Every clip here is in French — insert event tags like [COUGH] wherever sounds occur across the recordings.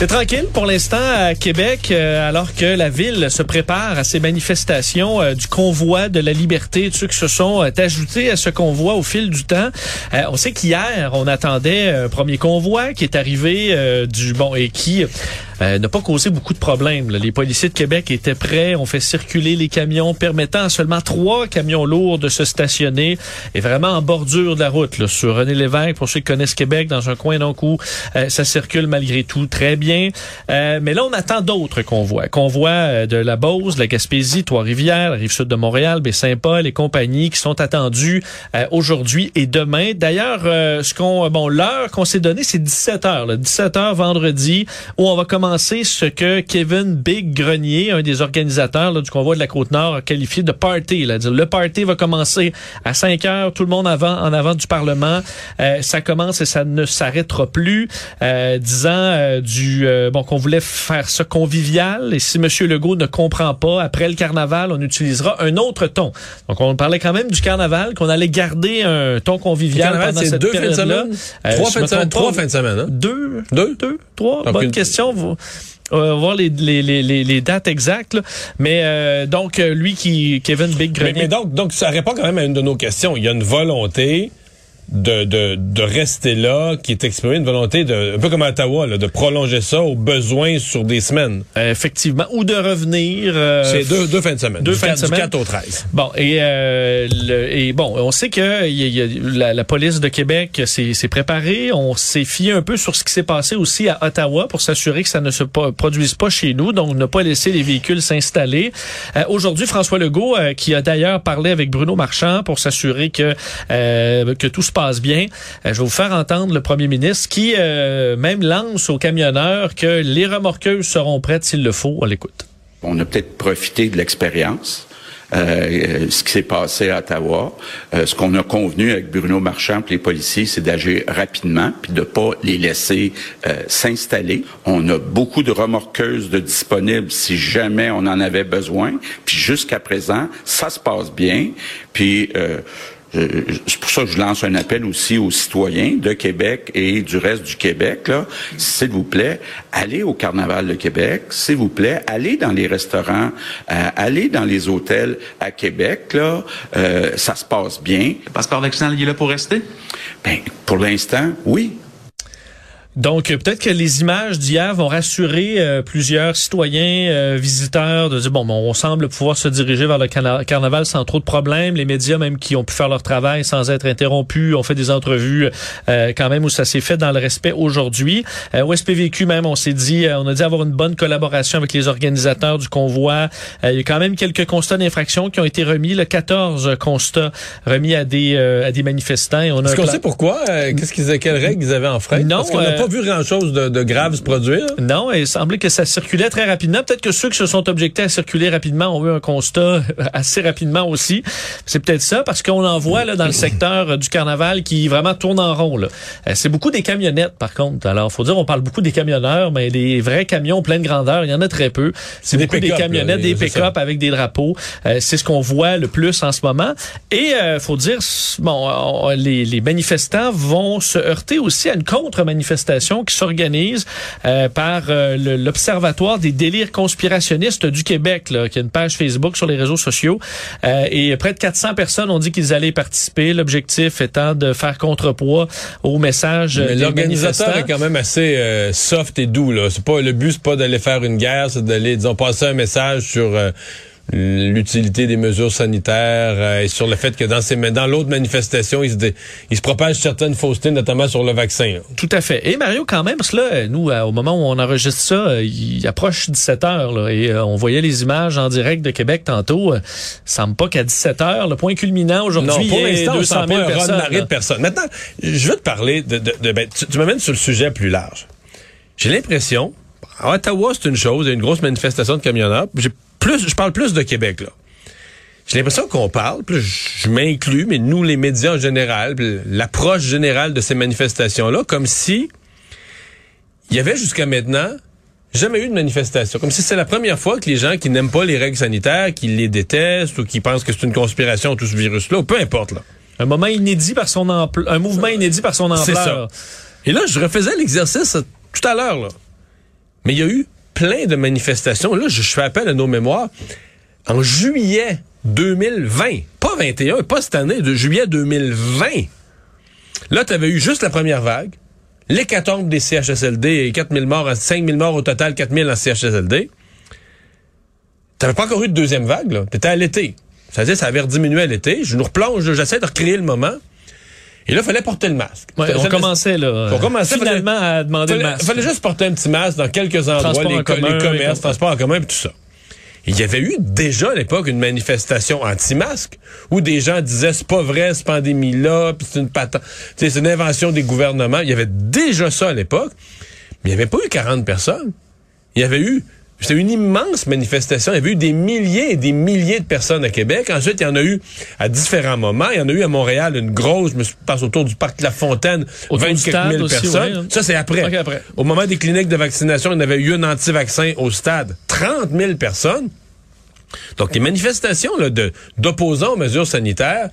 C'est tranquille pour l'instant à Québec, euh, alors que la ville se prépare à ces manifestations euh, du convoi de la liberté, ceux qui se sont euh, ajoutés à ce convoi au fil du temps. on sait qu'hier, on attendait un premier convoi qui est arrivé du bon et qui euh, n'a pas causé beaucoup de problèmes. Les policiers de Québec étaient prêts, ont fait circuler les camions, permettant à seulement trois camions lourds de se stationner, et vraiment en bordure de la route, là, sur René Lévesque, pour ceux qui connaissent Québec, dans un coin donc où euh, ça circule malgré tout très bien. Euh, mais là, on attend d'autres convois. Convois de la Beauce, de la Gaspésie, Trois-Rivières, la Rive-Sud de Montréal, Baie-Saint-Paul et compagnie qui sont attendus aujourd'hui et demain. D'ailleurs, ce qu'on bon l'heure qu'on s'est donnée, c'est 17 h 17 h vendredi, où on va commencer ce que Kevin Big Grenier, un des organisateurs du convoi de la Côte-Nord, a qualifié de party. Là. Le party va commencer à 5 heures, tout le monde avant, en avant du Parlement. Euh, ça commence et ça ne s'arrêtera plus, euh, disant euh, du bon qu'on voulait faire ça convivial. Et si M. Legault ne comprend pas, après le carnaval, on utilisera un autre ton. Donc on parlait quand même du carnaval, qu'on allait garder un ton convivial pendant cette deux période-là. trois, fins de semaine, trois fins de semaine. Hein? Deux, deux, deux, trois. Bonne question. Vous, on va voir les, dates exactes. Mais euh, donc, euh, lui qui, Kevin Big Grenier... Mais, donc, ça répond quand même à une de nos questions. Il y a une volonté de, de, de, rester là, qui est exprimé une volonté de, un peu comme à Ottawa, là, de prolonger ça au besoin sur des semaines. Euh, effectivement, ou de revenir. Euh, C'est deux, deux fins de semaine. Deux fins de semaine. Du 4 au 13. Bon, et, euh, le, et bon, on sait que y a, y a, la, la, police de Québec s'est préparée. On s'est fié un peu sur ce qui s'est passé aussi à Ottawa pour s'assurer que ça ne se produise pas chez nous, donc ne pas laisser les véhicules s'installer. Euh, Aujourd'hui, François Legault, euh, qui a d'ailleurs parlé avec Bruno Marchand pour s'assurer que, que tout se passe passe bien. Euh, je vais vous faire entendre le premier ministre qui euh, même lance aux camionneurs que les remorqueuses seront prêtes s'il le faut. On l'écoute. On a peut-être profité de l'expérience. Euh, ce qui s'est passé à Ottawa. Euh, ce qu'on a convenu avec Bruno Marchand et les policiers, c'est d'agir rapidement puis de pas les laisser euh, s'installer. On a beaucoup de remorqueuses de disponibles si jamais on en avait besoin. Puis jusqu'à présent, ça se passe bien. Puis c'est pour ça que je lance un appel aussi aux citoyens de Québec et du reste du Québec. Là, s'il vous plaît, allez au Carnaval de Québec. S'il vous plaît, allez dans les restaurants, euh, allez dans les hôtels à Québec. Là, euh, ça se passe bien. Le passeport vaccinal, il est là pour rester? Ben, pour l'instant, oui. Donc, euh, peut-être que les images d'hier vont rassurer euh, plusieurs citoyens, euh, visiteurs, de dire, bon, on semble pouvoir se diriger vers le carnaval sans trop de problèmes. Les médias, même qui ont pu faire leur travail sans être interrompus, ont fait des entrevues quand même où ça s'est fait dans le respect aujourd'hui. au SPVQ même, on s'est dit, on a dit avoir une bonne collaboration avec les organisateurs du convoi. il y a quand même quelques constats d'infraction qui ont été remis, le 14 constats remis à des à des manifestants. Est-ce qu'on sait pourquoi? Qu'est-ce qu'ils, quelles règles ils avaient en frais? Non, pas vu grand-chose de, de, grave se produire. Non, il semblait que ça circulait très rapidement. Peut-être que ceux qui se sont objectés à circuler rapidement ont eu un constat assez rapidement aussi. C'est peut-être ça, parce qu'on en voit là, dans le secteur du carnaval qui vraiment tourne en rond. Euh, c'est beaucoup des camionnettes, par contre. Alors, faut dire, on parle beaucoup des camionneurs, mais des vrais camions pleine grandeur, il y en a très peu. C'est beaucoup des camionnettes, des pick-up avec des drapeaux. Euh, c'est ce qu'on voit le plus en ce moment. Et euh, faut dire, bon, les, les manifestants vont se heurter aussi à une contre-manifestation qui s'organise euh, par euh, l'Observatoire des délires conspirationnistes du Québec, là, qui a une page Facebook sur les réseaux sociaux. Euh, et près de 400 personnes ont dit qu'ils allaient participer. L'objectif étant de faire contrepoids au message Mais L'organisateur est quand même assez soft et doux. Là. C'est pas le but, c'est pas d'aller faire une guerre, c'est d'aller, disons, passer un message sur l'utilité des mesures sanitaires euh, et sur le fait que dans ces dans l'autre manifestation, il se, il se propage certaines faussetés, notamment sur le vaccin. Tout à fait. Et Mario, quand même, parce là, nous, au moment où on enregistre ça, euh, il approche 17 heures là, et euh, on voyait les images en direct de Québec tantôt. Euh, semble pas qu'à 17 heures, le point culminant aujourd'hui, pour l'instant, 200 000 personnes. de personnes. Maintenant, je veux te parler de, de, de ben, tu, tu m'amènes sur le sujet plus large. J'ai l'impression, à Ottawa, c'est une chose, il y a une grosse manifestation de camionneurs. J'ai plus, je parle plus de Québec, là. j'ai l'impression qu'on parle, puis je, m'inclus, mais nous, les médias en général, l'approche générale de ces manifestations-là, comme si il y avait jusqu'à maintenant jamais eu de manifestation. Comme si c'est la première fois que les gens qui n'aiment pas les règles sanitaires, qui les détestent ou qui pensent que c'est une conspiration tout ce virus-là, ou peu importe là. Un moment inédit par son ampleur, un mouvement inédit par son C'est ampleur. ça. Et là, je refaisais l'exercice tout à l'heure, là. Mais il y a eu plein de manifestations. Là, je, fais appel à nos mémoires. En juillet 2020, pas 21, pas cette année, de juillet 2020. Là, tu avais eu juste la première vague, l'hécatombe des CHSLD et 4000 morts, 5000 morts au total, 4000 en CHSLD. T'avais pas encore eu de deuxième vague, là. T'étais à l'été. Ça veut dire, ça avait rediminué à l'été. Je nous replonge, j'essaie de recréer le moment. Et là, il fallait porter le masque. Ouais, on ça- commençait là. On commençait, finalement à demander fallait, le masque. fallait juste porter un petit masque dans quelques endroits, les, en co- commun, les commerces, et transports en commun, et tout ça. Il y avait eu déjà à l'époque une manifestation anti-masque où des gens disaient c'est pas vrai cette pandémie-là, puis c'est une patente, c'est une invention des gouvernements. Il y avait déjà ça à l'époque, mais il n'y avait pas eu 40 personnes. Il y avait eu c'était une immense manifestation. Il y avait eu des milliers et des milliers de personnes à Québec. Ensuite, il y en a eu à différents moments. Il y en a eu à Montréal une grosse, je me passe autour du parc La Fontaine, Autour du 24 stade 000 aussi, personnes. ouais. Ça, c'est après. Au moment des cliniques de vaccination, il y en avait eu un anti-vaccin au stade. 30 000 personnes. Donc, les manifestations là, de, d'opposants aux mesures sanitaires,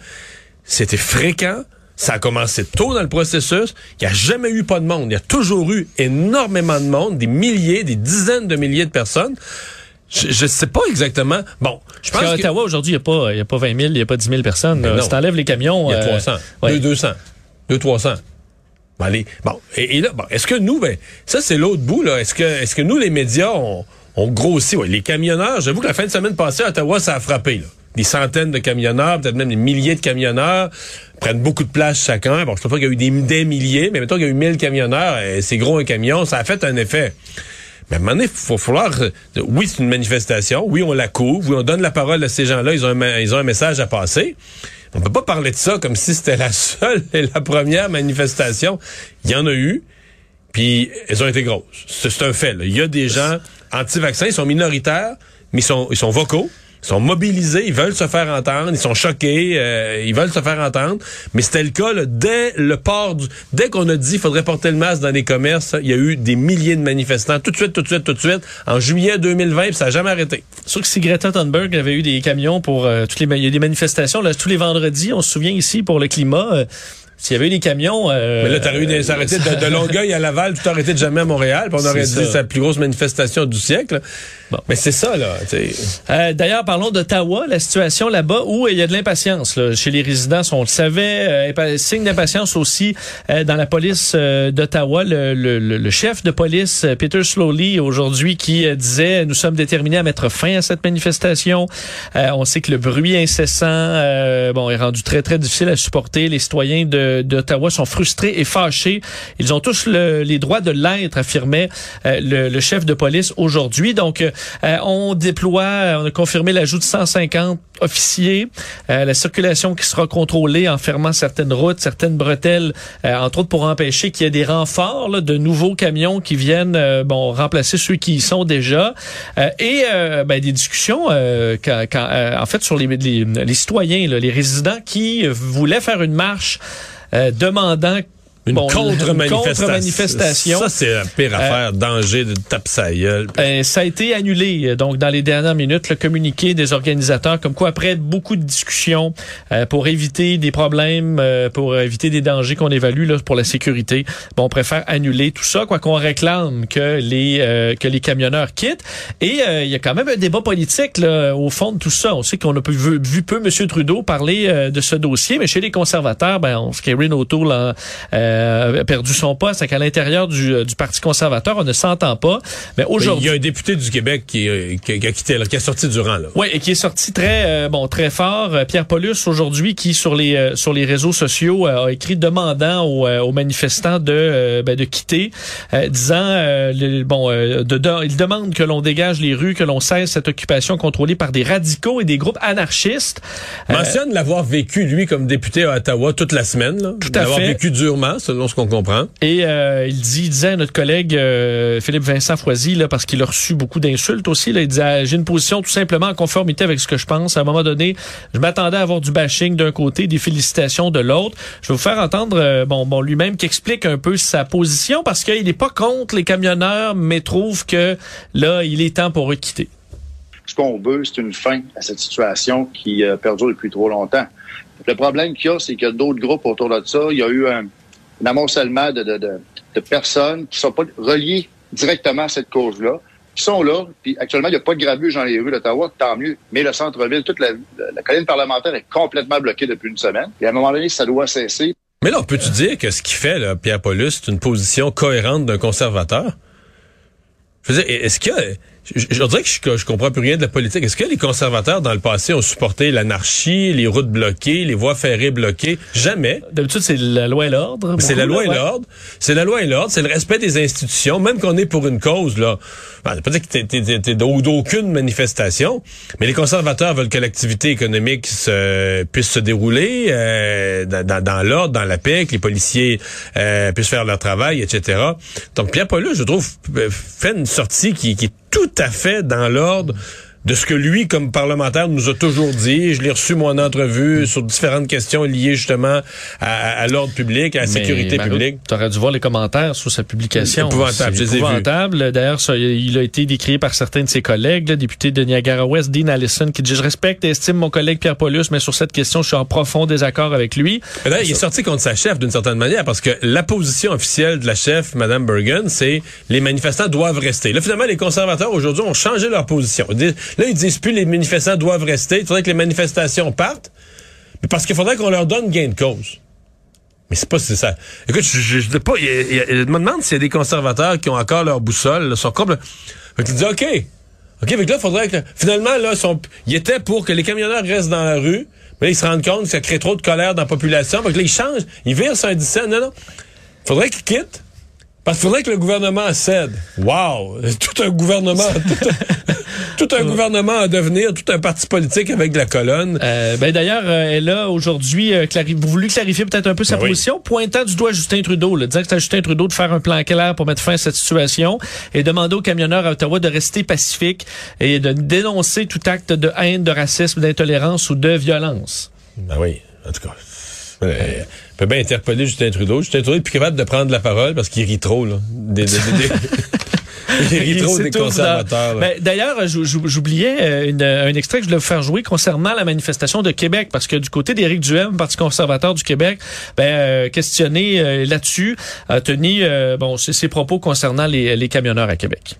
c'était fréquent. Ça a commencé tôt dans le processus. Il n'y a jamais eu pas de monde. Il y a toujours eu énormément de monde, des milliers, des dizaines de milliers de personnes. Je ne sais pas exactement. Bon, je pense qu'à que... Ottawa, aujourd'hui, il n'y a, pas- y a pas 20 000, il n'y a pas 10 000 personnes. Là. non. Si t'enlèves les camions... Il y a euh, 300. ouais. Deux, 200. Deux, 300. Bon, allez. Bon. Et, et là, bon, est-ce que nous, ben, ça, c'est l'autre bout, là. Est-ce que, est-ce que nous, les médias, on, on grossit? Ouais, les camionneurs, j'avoue que la fin de semaine passée, à Ottawa, ça a frappé, là. Des centaines de camionneurs, peut-être même des milliers de camionneurs, prennent beaucoup de place chacun. Bon, je sais pas qu'il y a eu des, des milliers, mais mettons qu'il y a eu 1000 camionneurs, et c'est gros un camion, ça a fait un effet. Mais à un moment donné, il faut falloir... euh, Oui, c'est une manifestation. Oui, on la couvre. Oui, on donne la parole à ces gens-là. Ils ont un, ils ont un message à passer. On peut pas parler de ça comme si c'était la [LAUGHS] seule et la première manifestation. Il y en a eu, puis elles ont été grosses. C'est c'est un fait. là. Il y a des gens anti-vaccins, ils sont minoritaires, mais ils sont, ils sont vocaux. Ils sont mobilisés, ils veulent se faire entendre, ils sont choqués, euh, ils veulent se faire entendre. Mais c'était le cas dès le port du, dès qu'on a dit qu'il faudrait porter le masque dans les commerces, il y a eu des milliers de manifestants, tout de suite, tout de suite, tout de suite, en juillet 2020, puis ça n'a jamais arrêté. Sûr que si Greta Thunberg avait eu des camions pour euh, toutes les il y a des manifestations là, tous les vendredis, on se souvient ici pour le climat, euh, s'il y avait eu des camions euh, Mais là, t'aurais eu des arrêtés de, de Longueuil à Laval, tout arrêté de jamais à Montréal, puis on aurait dit la plus grosse manifestation du siècle. Bon. Mais c'est ça, là. tu. Euh, D'ailleurs, parlons d'Ottawa, la situation là-bas où il y a de l'impatience chez les résidents. On le savait, euh, signe d'impatience aussi euh, dans la police euh, d'Ottawa. Le, le- le- chef de police, Peter Slowly, aujourd'hui, qui disait nous sommes déterminés à mettre fin à cette manifestation. Euh, on sait que le bruit incessant, euh, bon, est rendu très très difficile à supporter. Les citoyens de- d'Ottawa sont frustrés et fâchés. Ils ont tous le- les droits de l'être, affirmait euh, le, le chef de police aujourd'hui. Donc, euh, on déploie, on a confirmé l'ajout de 150 officiers, euh, la circulation qui sera contrôlée en fermant certaines routes, certaines bretelles, euh, entre autres pour empêcher qu'il y ait des renforts là, de nouveaux camions qui viennent euh, bon remplacer ceux qui y sont déjà Euh, et ben, des discussions quand, quand, en fait sur les, les, les citoyens, là, les résidents qui voulaient faire une marche demandant Une bon, contre-manifestation. contre-manifestation. Ça, c'est la pire affaire. Danger de tape sa gueule. Euh, ça a été annulé. Donc, dans les dernières minutes, le communiqué des organisateurs, comme quoi après beaucoup de discussions euh, pour éviter des problèmes, euh, pour éviter des dangers qu'on évalue là, pour la sécurité, bon, on préfère annuler tout ça, quoi qu'on réclame que les euh, que les camionneurs quittent. Et euh, il y a quand même un débat politique là, au fond de tout ça. On sait qu'on a vu, vu peu M. Trudeau parler euh, de ce dossier, mais chez les conservateurs, ben, on, Karen O'Toole a, euh, a perdu son poste, c'est qu'à l'intérieur du, euh, du Parti conservateur, on ne s'entend pas. Mais Il aujourd'hui, y a un député du Québec qui, euh, qui- qui a quitté, qui a sorti du rang. Là. oui, et qui est sorti très euh, bon très fort. Pierre Paulus aujourd'hui qui sur les euh, sur les réseaux sociaux a écrit demandant aux, aux manifestants de ben, de quitter, disant le- bon de, de- il demande que l'on dégage les rues, que l'on cesse cette occupation contrôlée par des radicaux et des groupes anarchistes. Mentionne l'avoir vécu, lui, comme député à Ottawa toute la semaine. Là. Tout à L'avoir fait. vécu durement. Selon ce qu'on comprend. Et euh, il dit, il disait à notre collègue euh, Philippe Vincent Foisy, là, parce qu'il a reçu beaucoup d'insultes aussi, là, il disait j'ai une position tout simplement en conformité avec ce que je pense. À un moment donné, je m'attendais à avoir du bashing d'un côté, des félicitations de l'autre. Je vais vous faire entendre euh, bon, bon lui-même qui explique un peu sa position parce qu'il n'est pas contre les camionneurs, mais trouve que là, il est temps pour eux de quitter. Ce qu'on veut, c'est une fin à cette situation qui euh, perdure depuis trop longtemps. Le problème qu'il y a, c'est qu'il y a d'autres groupes autour de ça. Il y a eu un, un amoncellement de, de, de, de personnes qui sont pas reliées directement à cette cause-là, qui sont là. Puis actuellement, il n'y a pas de grabuge dans les rues d'Ottawa, tant mieux. Mais le centre-ville, toute la, la colline parlementaire est complètement bloquée depuis une semaine. Et à un moment donné, ça doit cesser. Mais là, peux-tu dire que ce qu'il fait, là, Pierre Paulus, c'est une position cohérente d'un conservateur? Je veux dire, est-ce que... Je, je dirais que je, je comprends plus rien de la politique. Est-ce que les conservateurs, dans le passé, ont supporté l'anarchie, les routes bloquées, les voies ferrées bloquées? Jamais. D'habitude, c'est la loi et l'ordre. C'est la loi et l'ordre. C'est la loi et l'ordre. C'est le respect des institutions. Même qu'on est pour une cause, là. Ben, je pas dire que t'es, d'aucune manifestation, mais les conservateurs veulent que l'activité économique se, puisse se dérouler euh, dans, dans- dans l'ordre, dans la paix, que les policiers euh, puissent faire leur travail, etc. Donc Pierre Paulus, je trouve, euh, fait une sortie qui, qui est tout à fait dans l'ordre de ce que lui, comme parlementaire, nous a toujours dit. Je l'ai reçu, moi, en entrevue, sur différentes questions liées justement à, à l'ordre public, à la Mais, sécurité Mario, publique. T'aurais dû voir les commentaires sous sa publication. Épouvantable, C'est épouvantable. D'ailleurs, il a été décrié par certains de ses collègues, le député de Niagara-Ouest, Dean Allison, qui dit, je respecte et estime mon collègue Pierre Paulus, mais sur cette question, je suis en profond désaccord avec lui. Là, il est sorti contre sa chef d'une certaine manière parce que la position officielle de la chef, Mme Bergen, c'est les manifestants doivent rester. Là, finalement, les conservateurs aujourd'hui ont changé leur position. Là, ils disent plus les manifestants doivent rester. Il faudrait que les manifestations partent, mais parce qu'il faudrait qu'on leur donne gain de cause. Mais c'est pas c'est ça. Écoute, je, je, dis pas. je me demande s'il y a des conservateurs qui ont encore leur boussole, là, sont complètement. Fait qu'ils disent OK. OK, fait que là, faudrait que. Finalement, là, ils étaient pour que les camionneurs restent dans la rue, mais là, ils se rendent compte que ça crée trop de colère dans la population. Fait que là, ils changent. Ils virent sur un 17. Non, non. Faudrait qu'ils quittent. Parce qu'il faudrait que le gouvernement cède. Wow! Tout un gouvernement. [LAUGHS] Tout un, tout un gouvernement à devenir, tout un parti politique avec de la colonne. Euh, ben d'ailleurs, euh, elle a aujourd'hui euh, clari- voulu clarifier peut-être un peu sa Ben oui. position, pointant du doigt Justin Trudeau, là, disant que c'est à Justin Trudeau de faire un plan clair pour mettre fin à cette situation et demander aux camionneurs à Ottawa de rester pacifiques et de dénoncer tout acte de haine, de racisme, d'intolérance ou de violence. Ben oui, en tout cas. Euh, peut bien interpeller Justin Trudeau. Justin Trudeau est plus capable de prendre la parole parce qu'il rit trop, là. Des, des- des- des- [LAUGHS] il rit trop des conservateurs. Ben, D'ailleurs, j'ou- j'oubliais euh, une- un extrait que je voulais vous faire jouer concernant la manifestation de Québec, parce que du côté d'Éric Duhem, Parti conservateur du Québec, ben, euh, questionné euh, là-dessus, a tenu euh, bon ses, ses propos concernant les, les camionneurs à Québec.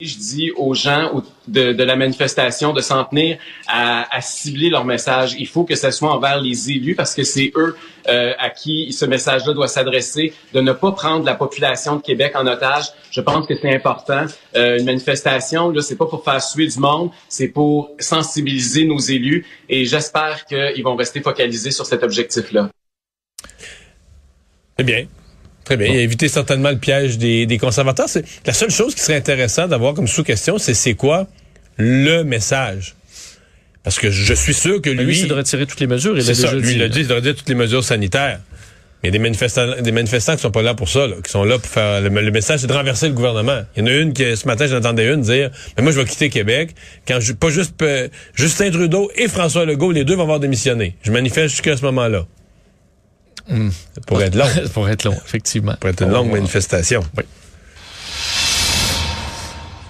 Je dis aux gens de, la manifestation de s'en tenir à, cibler leur message. Il faut que ce soit envers les élus parce que c'est eux euh, à qui ce message-là doit s'adresser, de ne pas prendre la population de Québec en otage. Je pense que c'est important. Euh, une manifestation, là, c'est pas pour faire suer du monde, c'est pour sensibiliser nos élus et j'espère qu'ils vont rester focalisés sur cet objectif-là. Très bien. Très bien. Il a évité certainement le piège des, des conservateurs. C'est la seule chose qui serait intéressant d'avoir comme sous-question, c'est c'est quoi le message? Parce que je suis sûr que Ben, Lui, lui, c'est de retirer toutes les mesures. Il l'a ça. déjà Lui, il dit. a dit, il devrait dire toutes les mesures sanitaires. Il y a des manifestants, des manifestants qui sont pas là pour ça, là, qui sont là pour faire le, le message, c'est de renverser le gouvernement. Il y en a une qui ce matin, j'entendais une dire, mais moi je vais quitter Québec quand je, pas juste euh, Justin Trudeau et François Legault, les deux vont avoir démissionné. Je manifeste jusqu'à ce moment-là. Ça pourrait être long. [LAUGHS] Pour être long, effectivement. pourrait être une longue manifestation.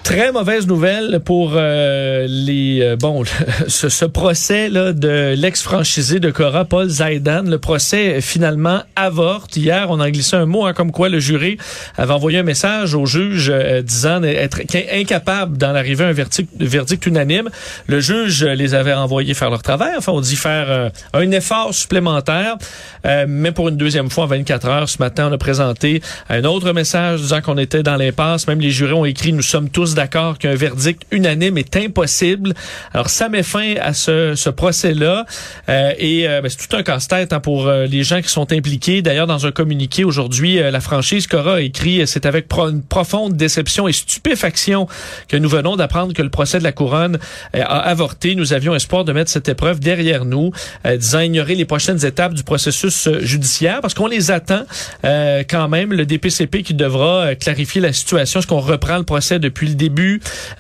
Très mauvaise nouvelle pour euh, les euh, bon [LAUGHS] ce, ce procès là de l'ex-franchisé de Cora Paul Zaidan. Le procès finalement avorte. Hier, on a glissé un mot hein, comme quoi le jury avait envoyé un message au juge euh, disant être incapable d'en arriver à un verdict, verdict unanime. Le juge les avait envoyés faire leur travail. Enfin, on dit faire euh, un effort supplémentaire. Euh, mais pour une deuxième fois en 24 heures, ce matin, on a présenté un autre message disant qu'on était dans l'impasse. Même les jurés ont écrit « Nous sommes tous d'accord qu'un verdict unanime est impossible. Alors, ça met fin à ce, ce procès-là. Euh, et euh, ben, c'est tout un casse-tête hein, pour euh, les gens qui sont impliqués. D'ailleurs, dans un communiqué aujourd'hui, la franchise Cora a écrit « C'est avec une profonde déception et stupéfaction que nous venons d'apprendre que le procès de la Couronne a avorté. Nous avions espoir de mettre cette épreuve derrière nous, disant ignorer les prochaines étapes du processus judiciaire parce qu'on les attend quand même. Le DPCP qui devra clarifier la situation. Est-ce qu'on reprend le procès depuis le début?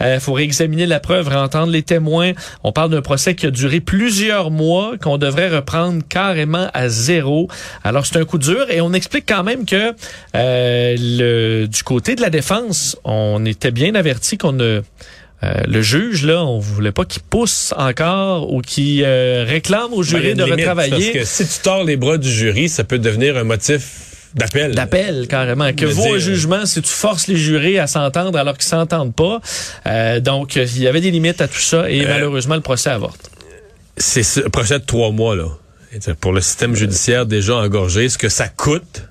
Il faut réexaminer la preuve, réentendre les témoins. On parle d'un procès qui a duré plusieurs mois, qu'on devrait reprendre carrément à zéro. Alors c'est un coup dur et on explique quand même que euh, le, du côté de la défense, on était bien averti qu'on ne euh, le juge, là, on voulait pas qu'il pousse encore ou qu'il euh, réclame au jury de retravailler. Parce que si tu tords les bras du jury, ça peut devenir un motif D'appel. D'appel, carrément. Que vaut un jugement si tu forces les jurés à s'entendre alors qu'ils s'entendent pas? Euh, donc, il y avait des limites à tout ça et euh, malheureusement, le procès avorte. C'est un procès de trois mois, là. Pour le système judiciaire déjà engorgé, ce que ça coûte,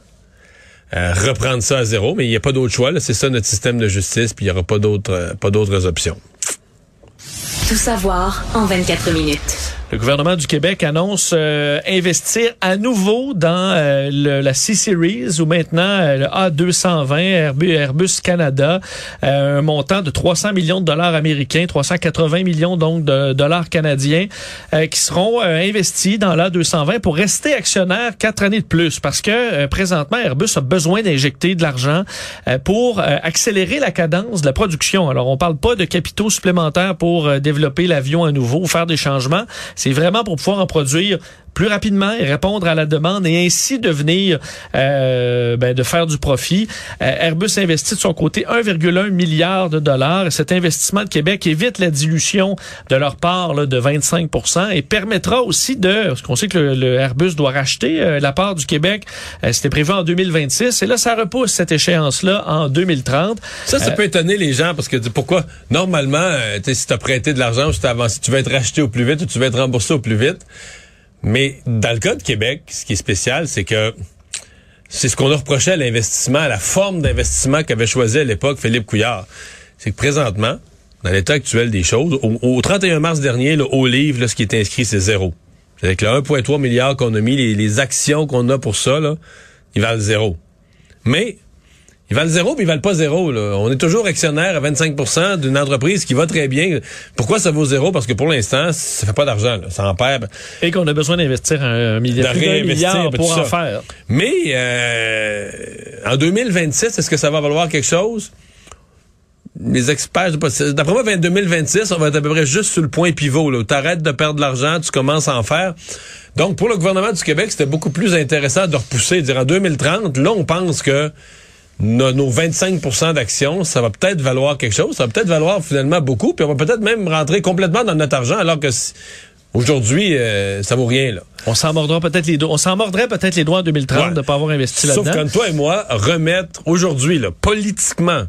euh, reprendre ça à zéro, mais il n'y a pas d'autre choix. C'est ça notre système de justice, puis il n'y aura pas d'autres, pas d'autres options. Tout savoir en 24 minutes. Le gouvernement du Québec annonce euh, investir à nouveau dans euh, le, la C-Series ou maintenant euh, le A220 Airbus, Canada, un montant de 300 millions de dollars américains, 380 millions donc de dollars canadiens qui seront investis dans l'A220 pour rester actionnaire quatre années de plus parce que présentement Airbus a besoin d'injecter de l'argent pour accélérer la cadence de la production. Alors on parle pas de capitaux supplémentaires pour développer l'avion à nouveau ou faire des changements c'est vraiment pour pouvoir en produire plus rapidement et répondre à la demande et ainsi devenir euh, ben, de faire du profit. Euh, Airbus investit de son côté 1,1 milliard de dollars. Cet investissement de Québec évite la dilution de leur part là, de 25% et permettra aussi de, parce qu'on sait que le, Airbus doit racheter euh, la part du Québec, c'était prévu en 2026 et là ça repousse cette échéance-là en 2030. Ça, ça peut étonner les gens parce que pourquoi? Normalement, si tu as prêté de l'argent, si tu vas être racheté au plus vite ou tu vas être remboursé au plus vite. Mais dans le cas de Québec, ce qui est spécial, c'est que c'est ce qu'on a reproché à l'investissement, à la forme d'investissement qu'avait choisi à l'époque Philippe Couillard. C'est que présentement, dans l'état actuel des choses, au, 31 mars dernier, le haut livre, ce qui est inscrit, c'est zéro. Avec le 1,3 milliard qu'on a mis, les, les actions qu'on a pour ça, là, ils valent zéro. Mais ils valent zéro, puis ils valent pas zéro. Là. On est toujours actionnaire à 25% d'une entreprise qui va très bien. Pourquoi ça vaut zéro? Parce que pour l'instant, ça fait pas d'argent. Ça en perd. Et qu'on a besoin d'investir un milliard, milliard pour en faire. Mais euh, en 2026, est-ce que ça va valoir quelque chose? Les experts, d'après moi, en 2026, on va être à peu près juste sur le point pivot. Tu arrêtes de perdre de l'argent, tu commences à en faire. Donc, pour le gouvernement du Québec, c'était beaucoup plus intéressant de repousser, de dire en 2030, là, on pense que nos, 25% d'actions, ça va peut-être valoir quelque chose, ça va peut-être valoir finalement beaucoup, puis on va peut-être même rentrer complètement dans notre argent, alors que aujourd'hui, euh, ça vaut rien. Là. On s'en mordra peut-être les doigts. On s'en mordrait peut-être les doigts en 2030 de ne pas avoir investi là-dedans. Sauf quand toi et moi, remettre aujourd'hui, là, politiquement,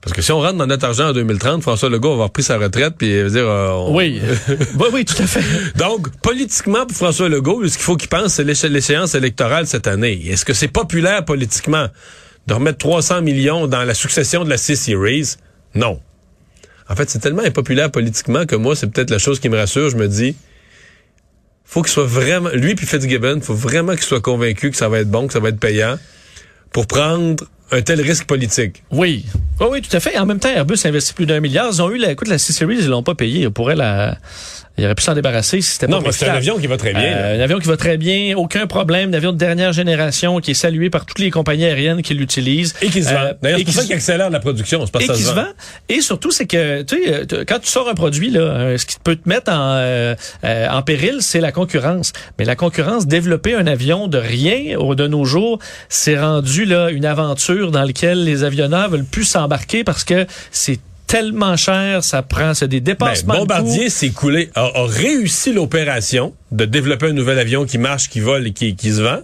parce que si on rentre dans notre argent en 2030, François Legault va avoir pris sa retraite puis il va dire euh, oui. [LAUGHS] oui, oui, tout à fait. Donc politiquement pour François Legault, ce qu'il faut qu'il pense c'est l'échéance électorale cette année. Est-ce que c'est populaire politiquement? De remettre 300 millions dans la succession de la C-Series, non. En fait, c'est tellement impopulaire politiquement que moi, c'est peut-être la chose qui me rassure. Je me dis, faut qu'il soit vraiment, lui puis Fitzgibbon, faut vraiment qu'il soit convaincu que ça va être bon, que ça va être payant pour prendre un tel risque politique. Oui. Oui, oui, tout à fait. En même temps, Airbus investit plus d'un milliard. Ils ont eu la, écoute, la C-Series, ils l'ont pas payé. Ils pourraient la, il aurait pu s'en débarrasser si c'était pas Non, mais c'est un avion qui va très bien. Euh, un avion qui va très bien, aucun problème. Un avion de dernière génération qui est salué par toutes les compagnies aériennes qui l'utilisent. Et qui se vend. Euh, D'ailleurs, c'est pour ça qu'il accélère la production. C'est pas et ça qui se vend. Et surtout, c'est que, tu sais, euh, quand tu sors un produit, là, ce qui peut te mettre en, en péril, c'est la concurrence. Mais la concurrence, développer un avion de rien de nos jours, c'est rendu là une aventure dans laquelle les avionneurs veulent plus s'embarquer parce que c'est tellement cher, ça prend, c'est des dépassements. Ben, Bombardier s'est coulé, a, réussi l'opération de développer un nouvel avion qui marche, qui vole et qui, qui se vend.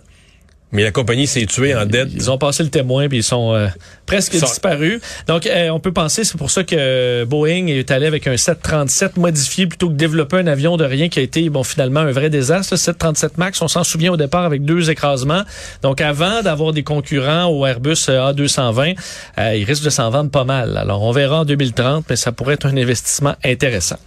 Mais la compagnie s'est tuée en dette. Ils ont passé le témoin puis ils sont euh, presque Sont- disparus. Donc euh, on peut penser c'est pour ça que Boeing est allé avec un 737 modifié plutôt que développer un avion de rien qui a été bon finalement un vrai désastre. Le 737 Max, on s'en souvient au départ avec deux écrasements. Donc avant d'avoir des concurrents au Airbus euh, A220, euh, il risque de s'en vendre pas mal. Alors on verra en 2030, mais ça pourrait être un investissement intéressant.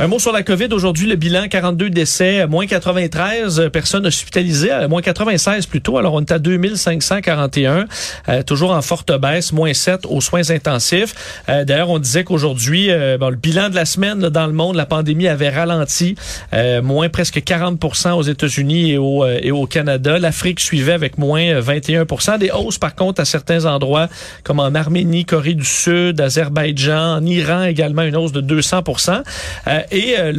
Un mot sur la COVID. Aujourd'hui, le bilan, 42 décès, moins 93 personnes hospitalisées, euh, moins 96 plutôt. Alors, on est à 2541, euh, toujours en forte baisse, moins 7 aux soins intensifs. Euh, D'ailleurs, on disait qu'aujourd'hui, euh, bon, le bilan de la semaine là, dans le monde, la pandémie avait ralenti, euh, moins presque 40% aux États-Unis et au, euh, et au Canada. L'Afrique suivait avec moins euh, 21 Des hausses, par contre, à certains endroits, comme en Arménie, Corée du Sud, Azerbaïdjan, en Iran également, une hausse de 200 euh, et euh,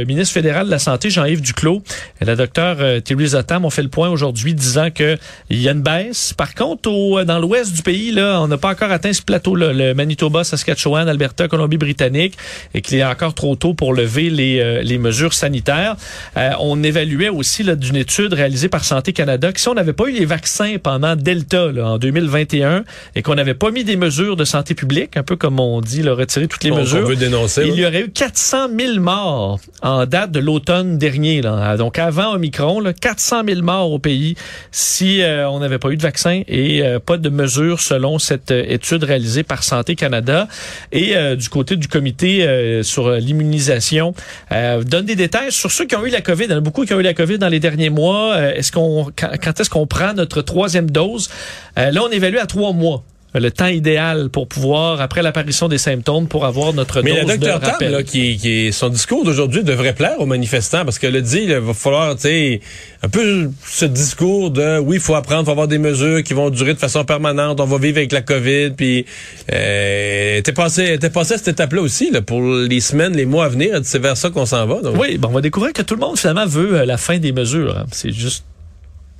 le ministre fédéral de la Santé, Jean-Yves Duclos, et la docteure euh, Theresa Tam ont fait le point aujourd'hui disant que il y a une baisse. Par contre, au, dans l'ouest du pays, là, on n'a pas encore atteint ce plateau-là, le Manitoba, Saskatchewan, Alberta, Colombie-Britannique, et qu'il est encore trop tôt pour lever les, euh, les mesures sanitaires. Euh, on évaluait aussi d'une étude réalisée par Santé Canada que si on n'avait pas eu les vaccins pendant Delta là, en 2021 et qu'on n'avait pas mis des mesures de santé publique, un peu comme on dit, là, retirer toutes les qu'on- mesures, veut dénoncer. il y aurait eu 400 000 morts en date de l'automne dernier. Là. Donc avant Omicron, là, 400 000 morts au pays si euh, on n'avait pas eu de vaccin et euh, pas de mesures selon cette euh, étude réalisée par Santé Canada. Et euh, du côté du comité euh, sur euh, l'immunisation, donne des détails sur ceux qui ont eu la COVID. Il y en a beaucoup qui ont eu la COVID dans les derniers mois. Est-ce qu'on, quand, est-ce qu'on prend notre troisième dose? Là, on évalue à trois mois le temps idéal pour pouvoir, après l'apparition des symptômes, pour avoir notre Mais dose le docteur de Tam, rappel. là, qui, qui, son discours d'aujourd'hui devrait plaire aux manifestants parce que le dit, il va falloir, tu sais, un peu ce discours de, oui, il faut apprendre, il faut avoir des mesures qui vont durer de façon permanente, on va vivre avec la COVID, puis euh, t'es passé, t'es passé à cette étape-là aussi, là, pour les semaines, les mois à venir, c'est vers ça qu'on s'en va. Donc, Oui, bon, on va découvrir que tout le monde finalement veut euh, la fin des mesures. hein. C'est juste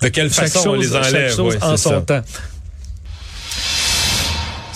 De quelle façon on les enlève, ouais, en son ça. temps.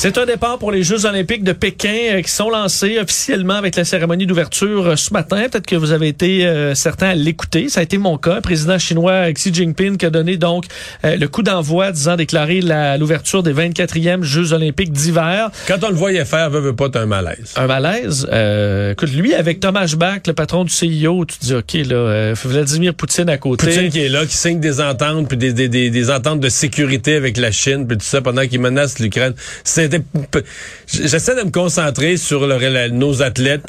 C'est un départ pour les Jeux olympiques de Pékin euh, qui sont lancés officiellement avec la cérémonie d'ouverture euh, ce matin. Peut-être que vous avez été euh, certains à l'écouter. Ça a été mon cas. Le président chinois Xi Jinping qui a donné donc euh, le coup d'envoi disant déclarer la- l'ouverture des 24e Jeux olympiques d'hiver. Quand on le voyait faire, veut, veut pas, t'as un malaise. Un malaise? Euh, écoute, lui, avec Thomas Bach, le patron du CIO, tu te dis, OK, là, euh, Vladimir Poutine à côté. Poutine qui est là, qui signe des ententes, puis des, des, des, des ententes de sécurité avec la Chine, puis tout ça, pendant qu'il menace l'Ukraine. J'essaie de me concentrer sur nos athlètes,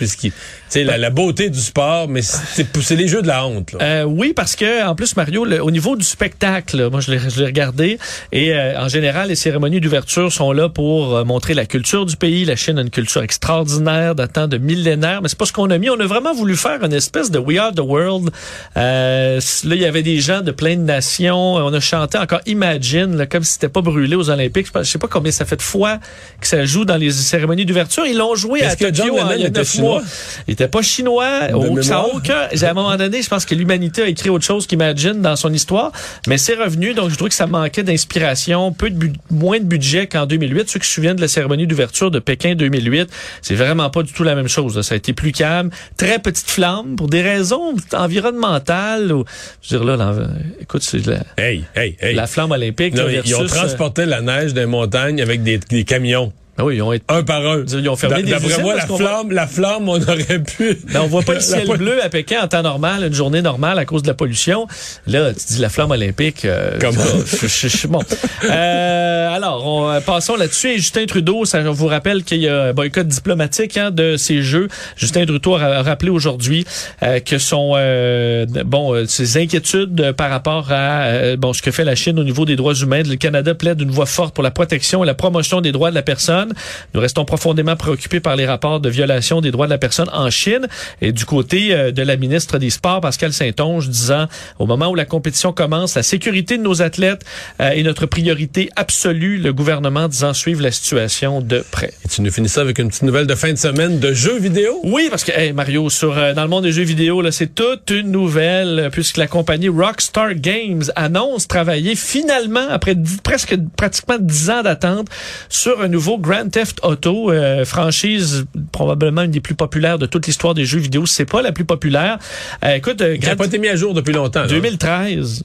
sais, la, la beauté du sport, mais c'est, les jeux de la honte. Là. Euh, oui, parce que en plus Mario, au niveau du spectacle, moi je l'ai, regardé et euh, en général les cérémonies d'ouverture sont là pour euh, montrer la culture du pays. La Chine a une culture extraordinaire datant de millénaires, mais c'est pas ce qu'on a mis. On a vraiment voulu faire une espèce de We Are the World. Euh, là, il y avait des gens de plein de nations. On a chanté encore Imagine, là, comme si c'était pas brûlé aux Olympiques. Je sais pas combien ça fait de fois que ça joue dans les cérémonies d'ouverture. Ils l'ont joué à Tokyo en- il y a était neuf mois. Il était pas chinois. Au- ça a aucun. [LAUGHS] À un moment donné, je pense que l'humanité a écrit autre chose qu'Imagine dans son histoire, mais c'est revenu. Donc, je trouve que ça manquait d'inspiration, peu de moins de budget qu'en 2008. Ceux qui se souviennent de la cérémonie d'ouverture de Pékin 2008, c'est vraiment pas du tout la même chose. là. Ça a été plus calme, très petite flamme pour des raisons environnementales. Ou, je veux dire là, écoute, c'est la, Hey, hey, hey. la flamme olympique. Non, là, mais ils ont euh, transporté la neige des montagnes avec des, des camions, ah oui, ils ont été. un par un. Ils ont fermé des D'après usines moi, la voit- flamme, la flamme, on aurait pu. Ben, on voit pas le [LAUGHS] ciel bleu à Pékin en temps normal, une journée normale à cause de la pollution. Là, tu dis la flamme olympique. euh, Comment? je- je- je- bon. Euh, alors, on, euh, passons là-dessus. Et Justin Trudeau, ça on vous rappelle qu'il y a un boycott diplomatique hein, de ces Jeux. Justin Trudeau a, rappelé aujourd'hui euh, que son euh, bon euh, ses inquiétudes par rapport à bon ce que fait la Chine au niveau des droits humains. Le Canada plaide d'une voix forte pour la protection et la promotion des droits de la personne. Nous restons profondément préoccupés par les rapports de violation des droits de la personne en Chine. Et du côté euh, de la ministre des Sports, Pascal Saint-Onge, disant au moment où la compétition commence, la sécurité de nos athlètes euh, est notre priorité absolue. Le gouvernement disant suivre la situation de près. Et tu nous finis ça avec une petite nouvelle de fin de semaine de jeux vidéo? Oui, parce que hey, Mario, sur euh, dans le monde des jeux vidéo, là, c'est toute une nouvelle puisque la compagnie Rockstar Games annonce travailler finalement après dix- presque pratiquement 10 ans d'attente sur un nouveau Grand Theft Auto, euh, franchise probablement une des plus populaires de toute l'histoire des jeux vidéo. C'est pas la plus populaire. Euh, écoute, euh, Grand- pas été mis à jour depuis longtemps. là. 2013.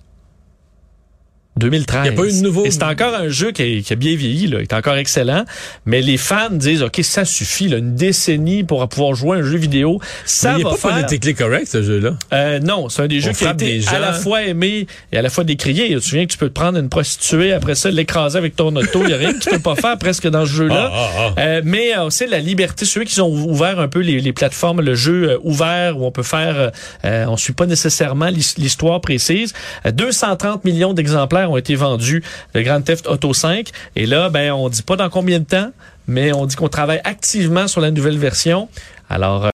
2013. Il y a pas eu de nouveau- Et c'est encore un jeu qui, est- qui a bien vieilli, là. Il est encore excellent. Mais les fans disent, OK, ça suffit, là, une décennie pour pouvoir jouer un jeu vidéo. Ça Mais il va pas faire... politically correct, ce jeu-là. Euh, non, c'est un des jeux qui a été à la fois aimé et à la fois décrié. Tu te souviens que tu peux te prendre une prostituée, après ça, l'écraser avec ton auto. Il n'y a rien que tu peux pas faire presque dans ce jeu-là. Ah, ah, ah. Euh, mais euh, aussi la liberté, ceux qui ont ouvert un peu les, les plateformes, le jeu euh, ouvert où on peut faire, euh, on suit pas nécessairement l'his- l'histoire précise. Euh, 230 millions d'exemplaires ont été vendus de Grand Theft Auto 5. Et là, ben, on dit pas dans combien de temps, mais on dit qu'on travaille activement sur la nouvelle version. Alors, euh,